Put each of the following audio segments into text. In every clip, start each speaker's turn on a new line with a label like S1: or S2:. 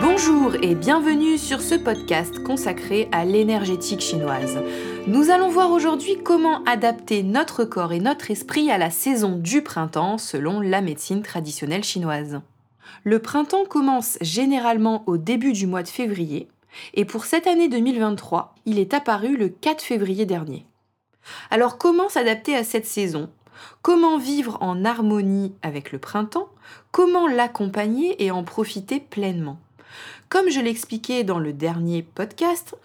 S1: Bonjour et bienvenue sur ce podcast consacré à l'énergétique chinoise. Nous allons voir aujourd'hui comment adapter notre corps et notre esprit à la saison du printemps selon la médecine traditionnelle chinoise. Le printemps commence généralement au début du mois de février et pour cette année 2023, il est apparu le 4 février dernier. Alors comment s'adapter à cette saison? Comment vivre en harmonie avec le printemps? Comment l'accompagner et en profiter pleinement? Comme je l'expliquais dans le dernier podcast,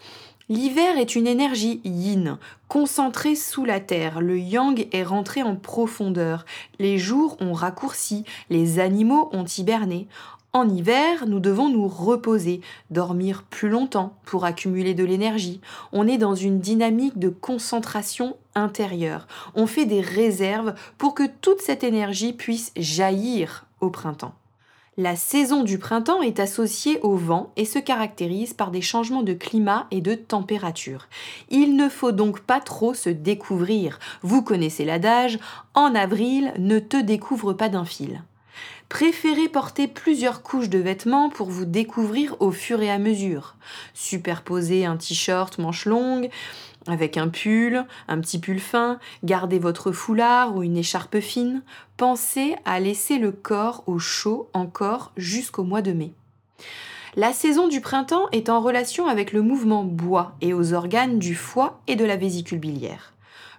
S1: L'hiver est une énergie yin, concentrée sous la terre. Le yang est rentré en profondeur. Les jours ont raccourci, les animaux ont hiberné. En hiver, nous devons nous reposer, dormir plus longtemps pour accumuler de l'énergie. On est dans une dynamique de concentration intérieure. On fait des réserves pour que toute cette énergie puisse jaillir au printemps. La saison du printemps est associée au vent et se caractérise par des changements de climat et de température. Il ne faut donc pas trop se découvrir. Vous connaissez l'adage, en avril, ne te découvre pas d'un fil. Préférez porter plusieurs couches de vêtements pour vous découvrir au fur et à mesure. Superposez un t-shirt manche longue, avec un pull, un petit pull fin, gardez votre foulard ou une écharpe fine, pensez à laisser le corps au chaud encore jusqu'au mois de mai. La saison du printemps est en relation avec le mouvement bois et aux organes du foie et de la vésicule biliaire.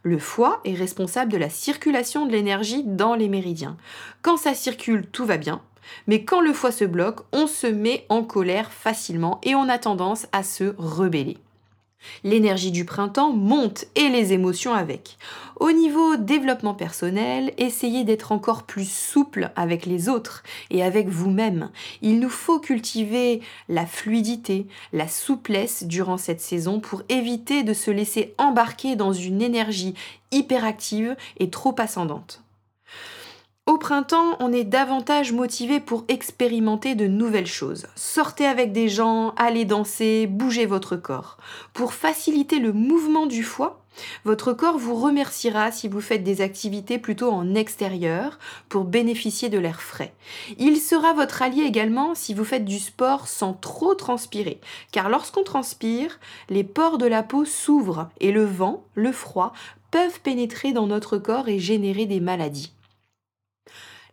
S1: Le foie est responsable de la circulation de l'énergie dans les méridiens. Quand ça circule, tout va bien, mais quand le foie se bloque, on se met en colère facilement et on a tendance à se rebeller. L'énergie du printemps monte et les émotions avec. Au niveau développement personnel, essayez d'être encore plus souple avec les autres et avec vous-même. Il nous faut cultiver la fluidité, la souplesse durant cette saison pour éviter de se laisser embarquer dans une énergie hyperactive et trop ascendante. Au printemps, on est davantage motivé pour expérimenter de nouvelles choses. Sortez avec des gens, allez danser, bougez votre corps. Pour faciliter le mouvement du foie, votre corps vous remerciera si vous faites des activités plutôt en extérieur pour bénéficier de l'air frais. Il sera votre allié également si vous faites du sport sans trop transpirer, car lorsqu'on transpire, les pores de la peau s'ouvrent et le vent, le froid peuvent pénétrer dans notre corps et générer des maladies.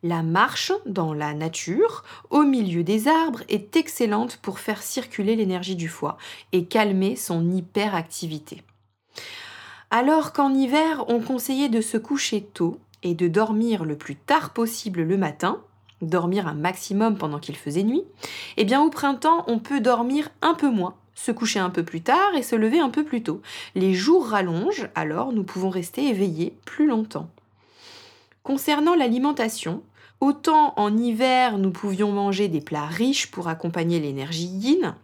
S1: La marche dans la nature, au milieu des arbres, est excellente pour faire circuler l'énergie du foie et calmer son hyperactivité. Alors qu'en hiver, on conseillait de se coucher tôt et de dormir le plus tard possible le matin, dormir un maximum pendant qu'il faisait nuit, eh bien au printemps, on peut dormir un peu moins, se coucher un peu plus tard et se lever un peu plus tôt. Les jours rallongent, alors nous pouvons rester éveillés plus longtemps. Concernant l'alimentation, autant en hiver nous pouvions manger des plats riches pour accompagner l'énergie yin,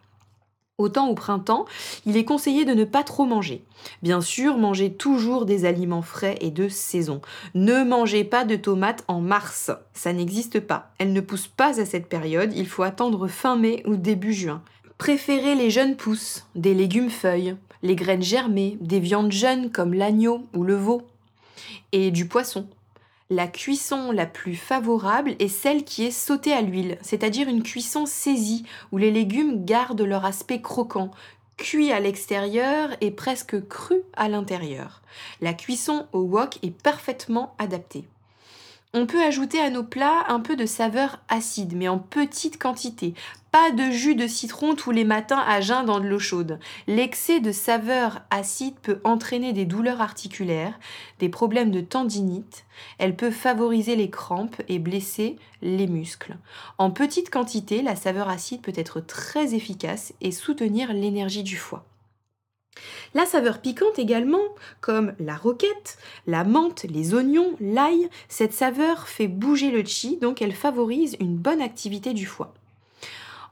S1: autant au printemps il est conseillé de ne pas trop manger. Bien sûr, mangez toujours des aliments frais et de saison. Ne mangez pas de tomates en mars, ça n'existe pas. Elles ne poussent pas à cette période, il faut attendre fin mai ou début juin. Préférez les jeunes pousses, des légumes feuilles, les graines germées, des viandes jeunes comme l'agneau ou le veau, et du poisson. La cuisson la plus favorable est celle qui est sautée à l'huile, c'est-à-dire une cuisson saisie, où les légumes gardent leur aspect croquant, cuit à l'extérieur et presque cru à l'intérieur. La cuisson au wok est parfaitement adaptée. On peut ajouter à nos plats un peu de saveur acide, mais en petite quantité. Pas de jus de citron tous les matins à jeun dans de l'eau chaude. L'excès de saveur acide peut entraîner des douleurs articulaires, des problèmes de tendinite. Elle peut favoriser les crampes et blesser les muscles. En petite quantité, la saveur acide peut être très efficace et soutenir l'énergie du foie. La saveur piquante également, comme la roquette, la menthe, les oignons, l'ail, cette saveur fait bouger le chi, donc elle favorise une bonne activité du foie.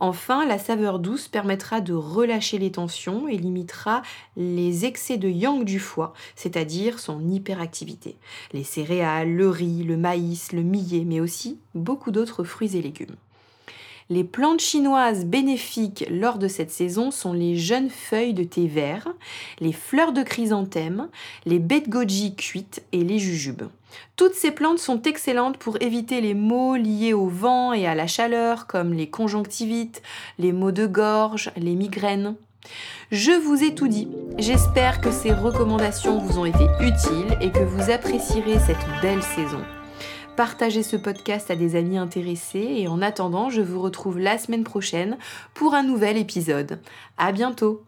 S1: Enfin, la saveur douce permettra de relâcher les tensions et limitera les excès de yang du foie, c'est-à-dire son hyperactivité. Les céréales, le riz, le maïs, le millet, mais aussi beaucoup d'autres fruits et légumes. Les plantes chinoises bénéfiques lors de cette saison sont les jeunes feuilles de thé vert, les fleurs de chrysanthème, les baies de goji cuites et les jujubes. Toutes ces plantes sont excellentes pour éviter les maux liés au vent et à la chaleur comme les conjonctivites, les maux de gorge, les migraines. Je vous ai tout dit. J'espère que ces recommandations vous ont été utiles et que vous apprécierez cette belle saison. Partagez ce podcast à des amis intéressés et en attendant, je vous retrouve la semaine prochaine pour un nouvel épisode. À bientôt!